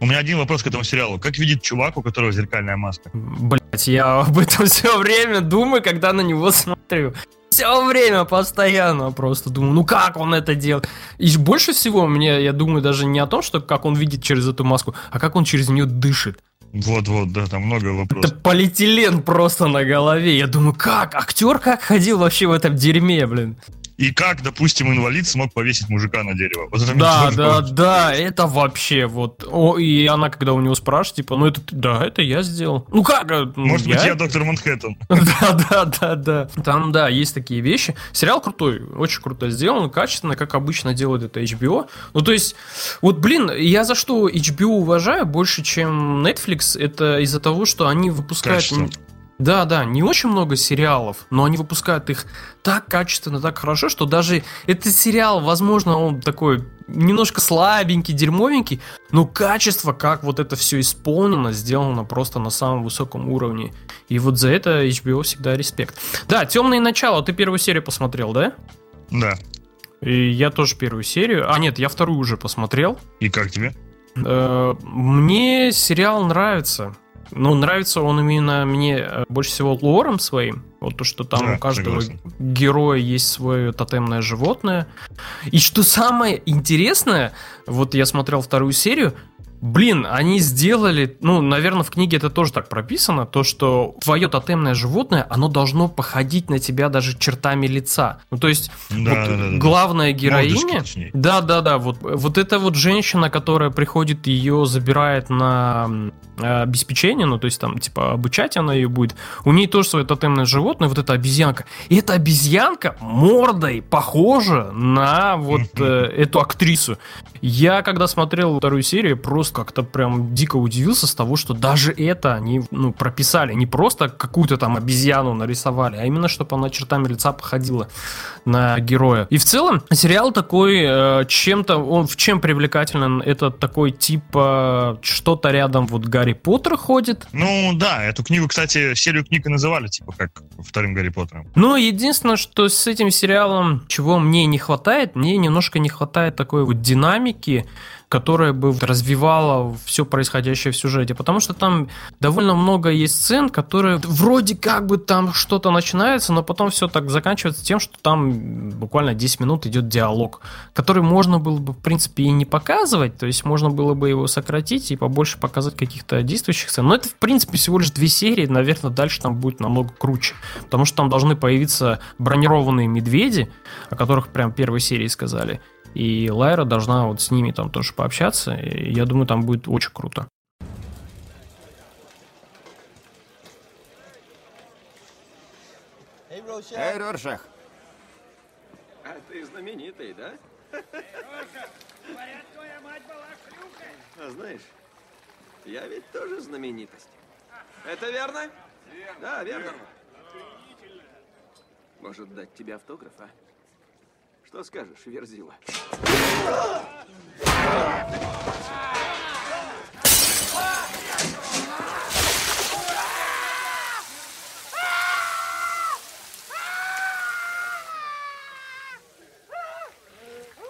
У меня один вопрос к этому сериалу. Как видит чувак, у которого зеркальная маска? Блять, я об этом все время думаю, когда на него смотрю. Все время, постоянно просто думаю, ну как он это делает? И больше всего мне, я думаю, даже не о том, что как он видит через эту маску, а как он через нее дышит. Вот-вот, да, там много Это вопросов. полиэтилен просто на голове. Я думаю, как? Актер как ходил вообще в этом дерьме, блин? И как, допустим, инвалид смог повесить мужика на дерево? Вот это мне Да, тоже да, да, это вообще вот. О, и она, когда у него спрашивает, типа, ну это, да, это я сделал. Ну как? э, ну, Может быть, я доктор Манхэттен. Да, да, да, да. Там, да, есть такие вещи. Сериал крутой, очень круто сделан, качественно, как обычно делает это HBO. Ну, то есть, вот, блин, я за что HBO уважаю больше, чем Netflix, это из-за того, что они выпускают... Качество. Да, да, не очень много сериалов, но они выпускают их так качественно, так хорошо, что даже этот сериал, возможно, он такой немножко слабенький, дерьмовенький, но качество, как вот это все исполнено, сделано просто на самом высоком уровне. И вот за это HBO всегда респект. Да, Темные начала, ты первую серию посмотрел, да? Да. И я тоже первую серию. А нет, я вторую уже посмотрел. И как тебе? Э, Мне сериал нравится. Ну, нравится он именно мне э, больше всего лором своим. Вот то, что там Да, у каждого согласен. героя есть свое тотемное животное. И что самое интересное, вот я смотрел вторую серию, Блин, они сделали, ну, наверное, в книге это тоже так прописано, то, что твое тотемное животное, оно должно походить на тебя даже чертами лица. Ну, то есть, Да, вот да, да, главная героиня, точнее. да, да, да. Вот, вот эта вот женщина, которая приходит, ее забирает на э, обеспечение, ну, то есть там, типа, обучать она ее будет. У нее тоже свое тотемное животное, вот эта обезьянка. И эта обезьянка мордой похожа на вот э, эту актрису. Я, когда смотрел вторую серию, просто как-то прям дико удивился с того, что даже это они, ну, прописали. Не просто какую-то там обезьяну нарисовали, а именно, чтобы она чертами лица походила на героя. И в целом сериал такой э, чем-то, он в чем привлекателен? Это такой типа что-то рядом вот Гарри Поттер ходит. Ну да, эту книгу, кстати, серию книг и называли, типа, как вторым Гарри Поттером. Но единственное, что с этим сериалом, чего мне не хватает, мне немножко не хватает такой вот динамики, которая бы развивала все происходящее в сюжете. Потому что там довольно много есть сцен, которые вроде как бы там что-то начинается, но потом все так заканчивается тем, что там буквально 10 минут идет диалог, который можно было бы, в принципе, и не показывать, то есть можно было бы его сократить и побольше показать каких-то действующих сцен. Но это, в принципе, всего лишь две серии, наверное, дальше там будет намного круче, потому что там должны появиться бронированные медведи, о которых прям первой серии сказали, и Лайра должна вот с ними там тоже пообщаться, и я думаю, там будет очень круто. Эй, Роршах, А ты знаменитый, да? А знаешь, я ведь тоже знаменитость. Это верно? Да, верно. Может дать тебе автограф, а? Что скажешь, Верзила?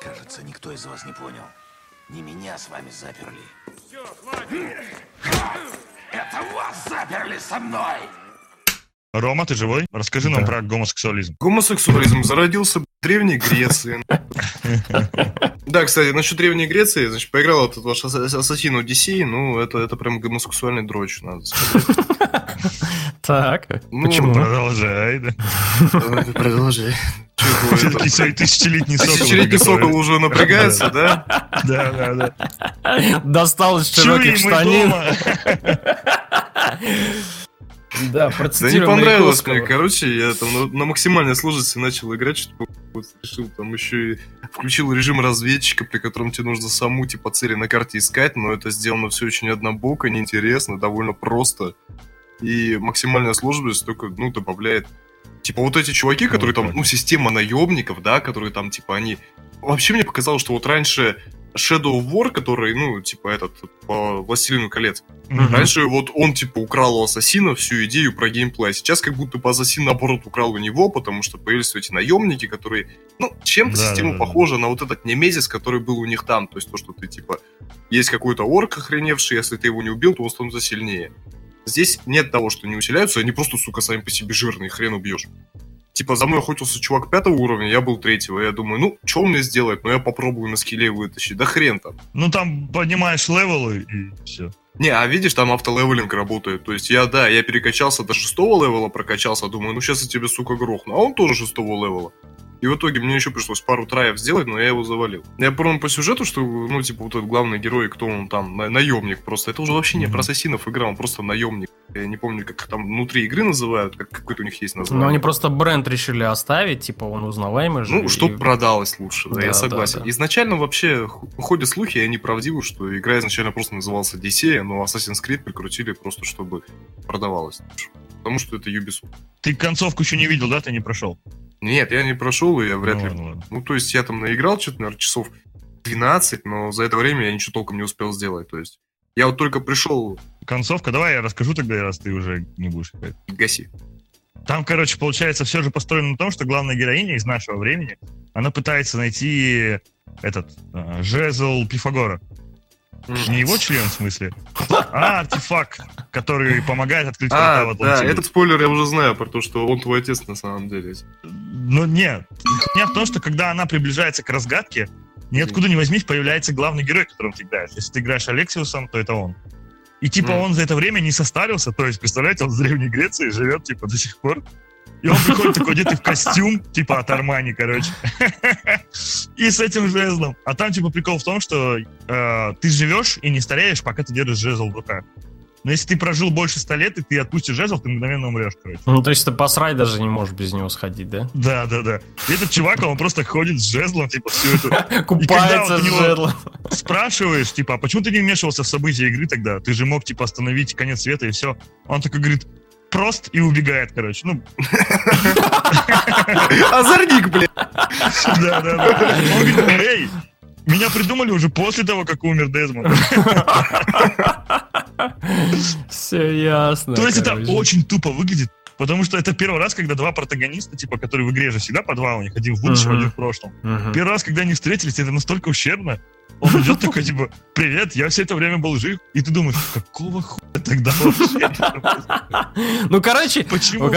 Кажется, никто из вас не понял. Не меня с вами заперли. Все, хватит! Это вас заперли со мной! Рома, ты живой? Расскажи да. нам про гомосексуализм. Гомосексуализм зародился Древней Греции. Да, кстати, насчет Древней Греции, значит, поиграл этот ваш Ас- Ассасин Одиссей, ну, это, это прям гомосексуальный дрочь, надо сказать. Так, Ну, почему? Продолжай, да. Продолжай. Все-таки свой тысячелетний сокол. Тысячелетний сокол уже напрягается, да? Да, да, да. Достал из широких штанин. Да, Да не процитируем понравилось мне. Короче, я там на, на максимальной сложности начал играть, что вот решил там еще и включил режим разведчика, при котором тебе нужно саму типа цели на карте искать, но это сделано все очень однобоко, неинтересно, довольно просто. И максимальная сложность только, ну, добавляет Типа вот эти чуваки, которые там, ну, система наемников, да, которые там, типа, они... Вообще мне показалось, что вот раньше Shadow of War, который, ну, типа, этот, по Властелину колец, Мгм. Раньше вот он, типа, украл у Ассасина всю идею про геймплей. а Сейчас как будто бы Ассасин, наоборот, украл у него, потому что появились эти наемники, которые... Ну, чем-то Да, система да, да, похожа на вот этот немезис, который был у них там. То есть то, что ты, типа, есть какой-то орк охреневший, если ты его не убил, то он становится сильнее. Здесь нет того, что не усиляются, они просто, сука, сами по себе жирные, хрен убьешь. Типа, за мной охотился чувак пятого уровня, я был третьего. Я думаю, ну, что он мне сделает? Ну, я попробую на скилле вытащить. Да хрен там. Ну, там поднимаешь левелы и все. Не, а видишь, там автолевелинг работает. То есть я, да, я перекачался до шестого левела, прокачался, думаю, ну сейчас я тебе, сука, грохну. А он тоже шестого левела. И в итоге мне еще пришлось пару траев сделать, но я его завалил. Я помню по сюжету, что, ну, типа, вот этот главный герой, кто он там, на- наемник просто. Это уже вообще не про ассасинов игра, он просто наемник. Я не помню, как там внутри игры называют, как какой-то у них есть название. Но они просто бренд решили оставить, типа он узнаваемый же. Ну, чтоб и- продалось лучше, да, Да, я да, согласен. да. Изначально вообще ходят слухи, и они правдивы, что игра изначально просто называлась Одиссея, но Assassin's Creed прикрутили просто, чтобы продавалось лучше. Потому что это Ubisoft. Ты концовку еще не видел, да? Ты не прошел? Нет, я не прошел, и я вряд Ну, ли... ладно. Ну, то есть я там наиграл что-то, наверное, часов 12, но за это время я ничего толком не успел сделать. То есть я вот только пришел... Концовка, давай я расскажу тогда, раз ты уже не будешь играть. Гаси. Там, короче, получается, все же построено на том, что главная героиня из нашего времени, она пытается найти этот э, жезл Пифагора. Не его член, в смысле, а артефакт, который помогает открыть А, в да, этот спойлер я уже знаю, про то, что он твой отец на самом деле. Ну, нет. Хуйня в том, что когда она приближается к разгадке, ниоткуда не возьмись, появляется главный герой, которым ты играешь. Если ты играешь Алексиусом, то это он. И типа Мгм. он за это время не состарился, то есть, представляете, он в Древней Греции живет, типа, до сих пор. И он приходит такой одетый в костюм, типа от Армани, короче. И с этим жезлом. А там, типа, прикол в том, что э, ты живешь и не стареешь, пока ты держишь жезл в руках. Но если ты прожил больше ста лет, и ты отпустишь жезл, ты мгновенно умрешь, короче. Ну, то есть ты посрать даже не можешь без него сходить, да? Да, да, да. И этот чувак, он просто ходит с жезлом, типа, всю эту... Купается с жезлом. Спрашиваешь, типа, а почему ты не вмешивался в события игры тогда? Ты же мог, типа, остановить конец света и все. Он такой говорит, прост и убегает, короче. Ну, Озорник, блядь! да, да, да. Он говорит, эй, меня придумали уже после того, как умер Дезмонд. Все ясно. То есть это очень тупо выглядит, потому что это первый раз, когда два протагониста, типа, которые в игре же всегда по два у них, один в будущем, один в прошлом. Первый раз, когда они встретились, это настолько ущербно. Он идет такой, типа, привет, я все это время был жив. И ты думаешь, какого хуя тогда вообще? Ну, короче, Почему?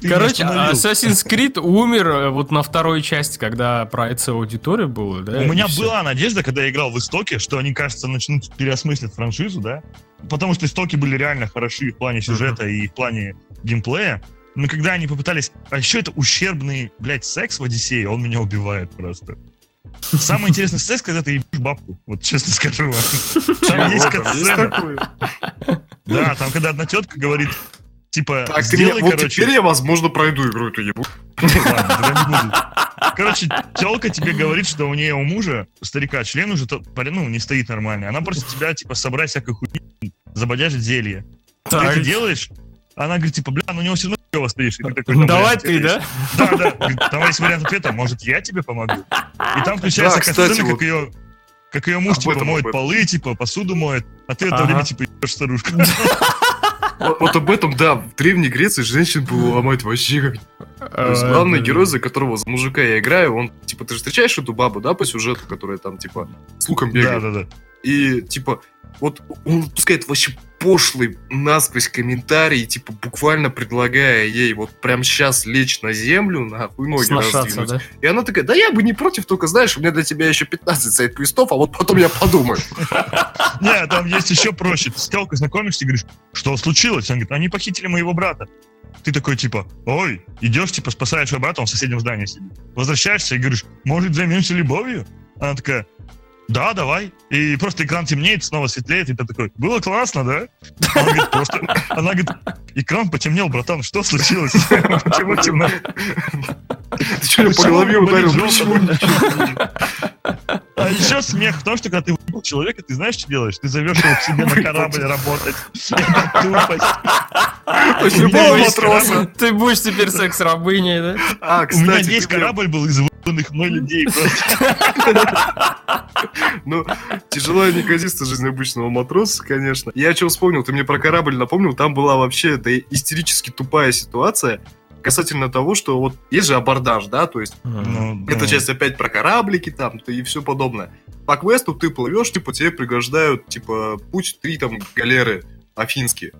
короче, остановил? Assassin's Creed умер э, вот на второй части, когда проекция аудитории была, да? У меня была надежда, когда я играл в Истоке, что они, кажется, начнут переосмыслить франшизу, да? Потому что Истоки были реально хороши в плане сюжета и в плане геймплея. Но когда они попытались... А еще это ущербный, блядь, секс в Одиссее, он меня убивает просто. Самый интересный секс, когда ты ебешь бабку, вот честно скажу вам. Там есть такое. Да, там когда одна тетка говорит, типа, Так, ты сделай, вот короче... теперь я, возможно, пройду игру эту ебу. Короче, телка тебе говорит, что у нее у мужа, у старика, член уже то- ну, не стоит нормально. Она просит тебя, типа, собрать всякую хуйню, забодяжить зелье. Ты это делаешь, она говорит, типа, бля, ну у него все равно хуёво стоишь. И ты такой, «Ну, Давай ты, да? Да, да. Там есть вариант ответа, может, я тебе помогу? И там включается Да, кстати, как вот- ее как ее муж, Об типа, этом, моет этом. полы, типа, посуду моет, а ты это время, типа, ебешь старушку. Вот, об этом, да, в Древней Греции женщин было ломать вообще как... То есть Э, главный да. герой, за которого за мужика я играю, он, типа, ты же встречаешь эту бабу, да, по сюжету, которая там, типа, с луком бегает. Да-да-да. И, типа, вот он выпускает вообще пошлый насквозь комментарий, типа, буквально предлагая ей вот прям сейчас лечь на землю, нахуй ноги Сношаться, раздвинуть. да? И она такая, да я бы не против, только знаешь, у меня для тебя еще 15 сайт-квестов, а вот потом я подумаю. Не, там есть еще проще. Ты с телкой знакомишься и говоришь, что случилось? Он говорит, они похитили моего брата. Ты такой, типа, ой, идешь, типа, спасаешь своего брата, он в соседнем здании сидит. Возвращаешься и говоришь, может, займемся любовью? Она такая, да, давай. И просто экран темнеет, снова светлеет, и ты такой, было классно, да? Он говорит, просто... Она говорит, экран потемнел, братан, что случилось? Почему темно? Ты что, по Почему голове ударил? Почему? А еще смех в том, что когда ты выебал человека, ты знаешь, что делаешь? Ты зовешь его к себе на корабль работать. Это тупость. То есть любого матроса. Ты будешь теперь секс-рабыней, да? А, У меня весь корабль был из выебанных мной людей просто. Ну, тяжело и неказисто жизнь обычного матроса, конечно. Я что вспомнил, ты мне про корабль напомнил, там была вообще да, истерически тупая ситуация касательно того, что вот есть же абордаж, да, то есть Ну, эта ну, часть опять про кораблики там и все подобное. По квесту ты плывешь, типа тебе пригождают, типа, путь три там галеры афинские,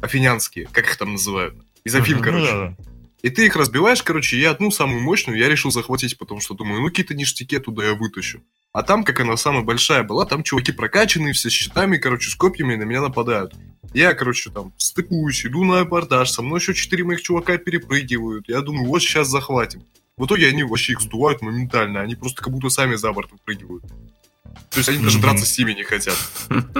афинянские, как их там называют. Из Афин, ну короче. да, да. И ты их разбиваешь, короче, и одну самую мощную я решил захватить, потому что думаю, ну какие-то ништяки оттуда я вытащу. А там, как она самая большая была, там чуваки прокачанные, все с щитами, короче, с копьями на меня нападают. Я, короче, там стыкуюсь, иду на абордаж, со мной еще четыре моих чувака перепрыгивают. Я думаю, вот сейчас захватим. В итоге они вообще их сдувают моментально, они просто как будто сами за борт выпрыгивают. То есть они даже драться с ними не хотят.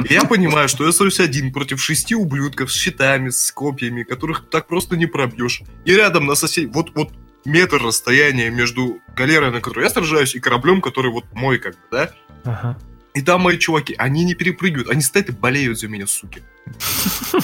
И я понимаю, что я остаюсь один против шести ублюдков с щитами, с копьями, которых так просто не пробьешь. И рядом на сосед... Вот, вот метр расстояния между галерой, на которой я сражаюсь, и кораблем, который вот мой, как бы, да? Ага. И там мои чуваки, они не перепрыгивают, они стоят и болеют за меня, суки.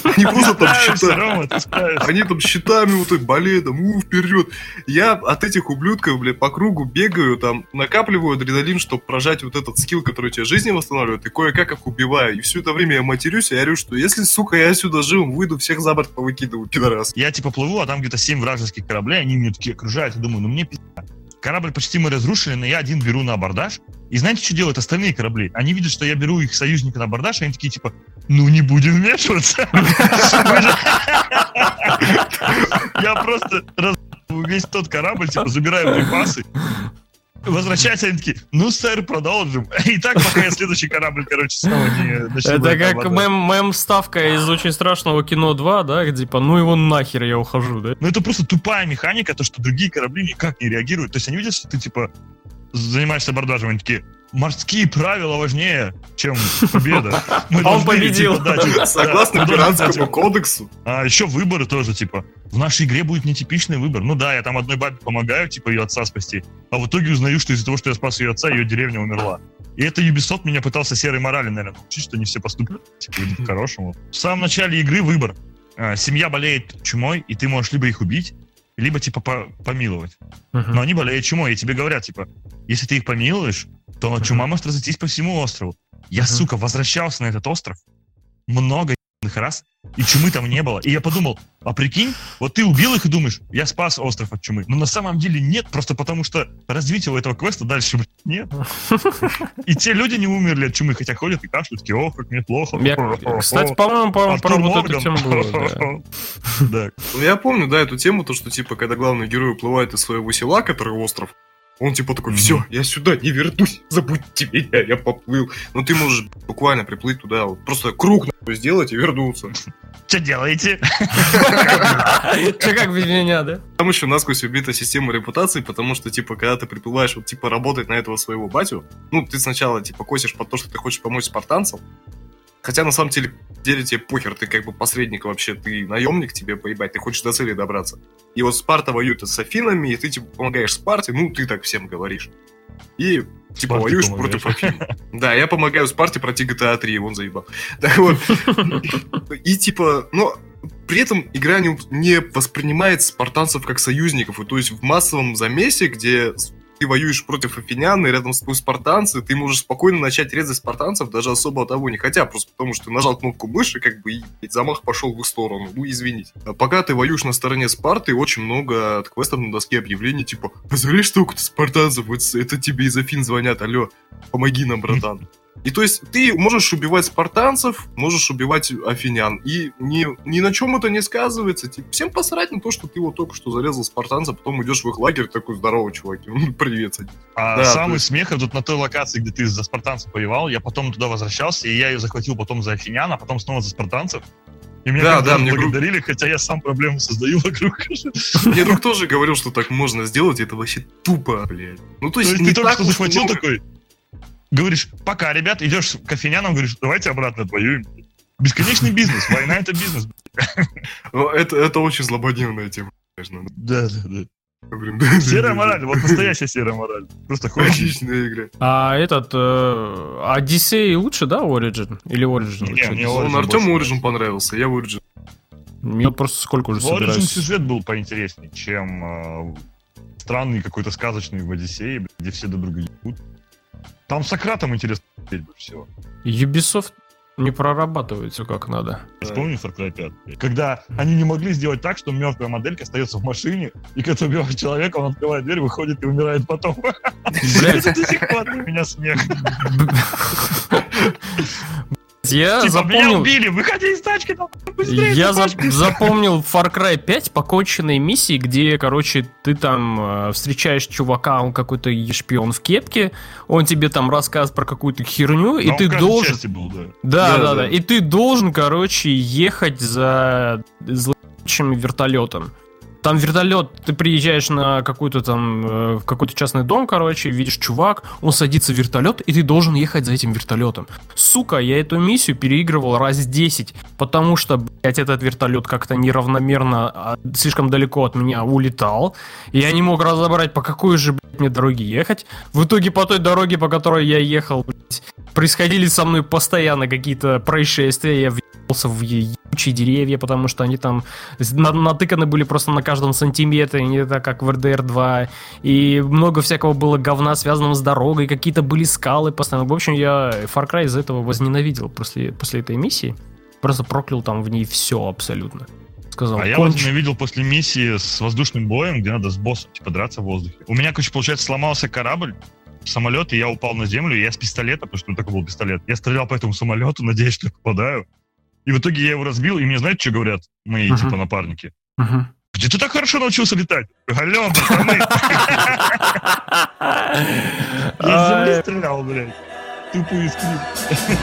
Они просто там справишься. Они там щитами вот так болеют, там, у, вперед. Я от этих ублюдков, блядь, по кругу бегаю, там, накапливаю адреналин, чтобы прожать вот этот скилл, который тебе жизни восстанавливает, и кое-как их убиваю. И все это время я матерюсь и орю, что если, сука, я сюда живым выйду, всех за борт повыкидываю, пидорас. Я типа плыву, а там где-то 7 вражеских кораблей, они меня такие окружают, и думаю, ну мне пизда. Корабль почти мы разрушили, но я один беру на абордаж. И знаете, что делают остальные корабли? Они видят, что я беру их союзника на абордаж, и они такие, типа, ну не будем вмешиваться. Я просто весь тот корабль, типа, забираю припасы, Возвращаются, они такие, ну, сэр, продолжим. И так, пока я следующий корабль, короче, снова не начну. Это как абордаж. мем, мем-ставка из очень страшного кино 2, да, где типа, ну его нахер, я ухожу, да? Ну, это просто тупая механика, то, что другие корабли никак не реагируют. То есть они видят, что ты, типа, занимаешься абордажем, они такие, морские правила важнее, чем победа. Мы А он победил. типа, Согласно пиратскому кодексу, А еще выборы тоже, типа, в нашей игре будет нетипичный выбор. Ну да, я там одной бабе помогаю, типа, ее отца спасти, а в итоге узнаю, что из-за того, что я спас ее отца, ее деревня умерла. И это Ubisoft меня пытался серой морали, наверное, научить, что не все поступят, типа, по-хорошему. В самом начале игры выбор. А, Семья болеет чумой, и ты можешь либо их убить, либо, типа, по- помиловать. Но они болеют чумой, и тебе говорят, типа, если ты их помилуешь, то чума может разойтись по всему острову. Я, Мгм. сука, возвращался на этот остров много раз, и чумы там не было. И я подумал, а прикинь, вот ты убил их и думаешь, я спас остров от чумы. Но на самом деле нет, просто потому что развития у этого квеста дальше нет. И те люди не умерли от чумы, хотя ходят и кашляют, такие, ох, как мне плохо. Я, кстати, по-моему, по Артур про вот эту тему было, да. Да. Ну, я помню, да, эту тему, то, что, типа, когда главный герой уплывает из своего села, который остров, он, типа, такой, все, я сюда не вернусь, забудьте меня, я поплыл. Но ты можешь буквально приплыть туда, вот, просто круг нахуй сделать и вернуться. Что делаете? Че как без меня, да? Там еще насквозь убита система репутации, потому что, типа, когда ты приплываешь, вот, типа, работать на этого своего батю, ну, ты сначала, типа, косишь под то, что ты хочешь помочь спартанцам, хотя, на самом деле, деле тебе похер, ты как бы посредник вообще, ты наемник, тебе поебать, ты хочешь до цели добраться. И вот Спарта воюет с Афинами, и ты, типа, помогаешь Спарте, ну, ты так всем говоришь. И, типа, Спарте воюешь помогаешь. против Афин. Да, я помогаю Спарте пройти GTA 3, он заебал. Так вот. И, типа, ну, при этом игра не, не воспринимает спартанцев как союзников. И то есть в массовом замесе, где ты воюешь против афинян, и рядом с тобой спартанцы, ты можешь спокойно начать резать спартанцев, даже особо того не хотя, просто потому что нажал кнопку мыши, как бы, и замах пошел в их сторону. Ну, извините. А пока ты воюешь на стороне Спарты, очень много квестов на доске объявлений, типа, посмотри, столько-то спартанцев, вот это тебе из Афин звонят, алло, помоги нам, братан. И то есть ты можешь убивать спартанцев, можешь убивать афинян. И ни, ни на чем это не сказывается. Типа, всем посрать на то, что ты вот только что зарезал спартанца, потом идешь в их лагерь, такой, здорово, чуваки, ну, привет. садись». А Да, самый есть- смех тут на той локации, где ты за спартанцев воевал, я потом туда возвращался, и я ее захватил потом за афинян, а потом снова за спартанцев. И меня Да, да, мне благодарили, хотя я сам проблему создаю вокруг. Мне друг тоже говорил, что так можно сделать, это вообще тупо, блядь. Ну, то есть, ты только что захватил такой, говоришь, пока, ребят, идешь к афинянам, говоришь, давайте обратно отвоюем. Бесконечный бизнес, война это бизнес. Ну, это, это очень злободневная тема, конечно. Да, да, да. Блин, да, Серая да, мораль, вот настоящая серая мораль. Просто да. Отличная игра. А этот э, Одиссей лучше, да, Origin? Или Origin? Не, лучше? мне Он Origin Артему больше Origin понравился, я в Origin. Я просто сколько уже В Origin собираюсь. сюжет был поинтереснее, чем э, странный какой-то сказочный в Одиссее, где все друг друга ебут. Там с Сократом интересно больше всего. Ubisoft не прорабатывает все как надо. Вспомни Far Cry 5. блядь. Когда они не могли сделать так, что мертвая моделька остается в машине, и когда убиваешь человека, он открывает дверь, выходит и умирает потом. Блядь, Это до сих пор для меня смех. я Типа, меня запомнил... убили, выходи из тачки, там, быстрее. Я за- собачка». запомнил Far Cry 5 поконченной миссии, где, короче, ты там э, встречаешь чувака, он какой-то шпион в кепке, он тебе там рассказывает про какую-то херню, и Но он ты в должен... части был, да. Да, Да, да, да, да. И ты должен, короче, ехать за злым вертолетом. Там вертолет, ты приезжаешь на какой-то там, э, в какой-то частный дом, короче, видишь чувак, он садится в вертолет, и ты должен ехать за этим вертолетом. Сука, я эту миссию переигрывал раз 10, потому что, блядь, этот вертолет как-то неравномерно, а, слишком далеко от меня улетал. и Я не мог разобрать, по какой же, блядь, мне дороге ехать. В итоге по той дороге, по которой я ехал, блядь, происходили со мной постоянно какие-то происшествия, я въебался в ебучие деревья, потому что они там на- натыканы были просто на каждом сантиметре, не так как в RDR 2, и много всякого было говна, связанного с дорогой, какие-то были скалы постоянно. В общем, я Far Cry из-за этого возненавидел после, после этой миссии, просто проклял там в ней все абсолютно. Сказал, А я «Конч». возненавидел после миссии с воздушным боем, где надо с боссом, типа, драться в воздухе. У меня, короче, получается, сломался корабль, самолет, и я упал на землю, и я с пистолета, потому что у такой был пистолет, я стрелял по этому самолету, надеясь, что я попадаю. И в итоге я его разбил, и мне знаете, что говорят мои, Мгм. типа, напарники? Мгм. Где ты так хорошо научился летать? Алло, пацаны! Я с земли стрелял, блядь. Тупые скрипты.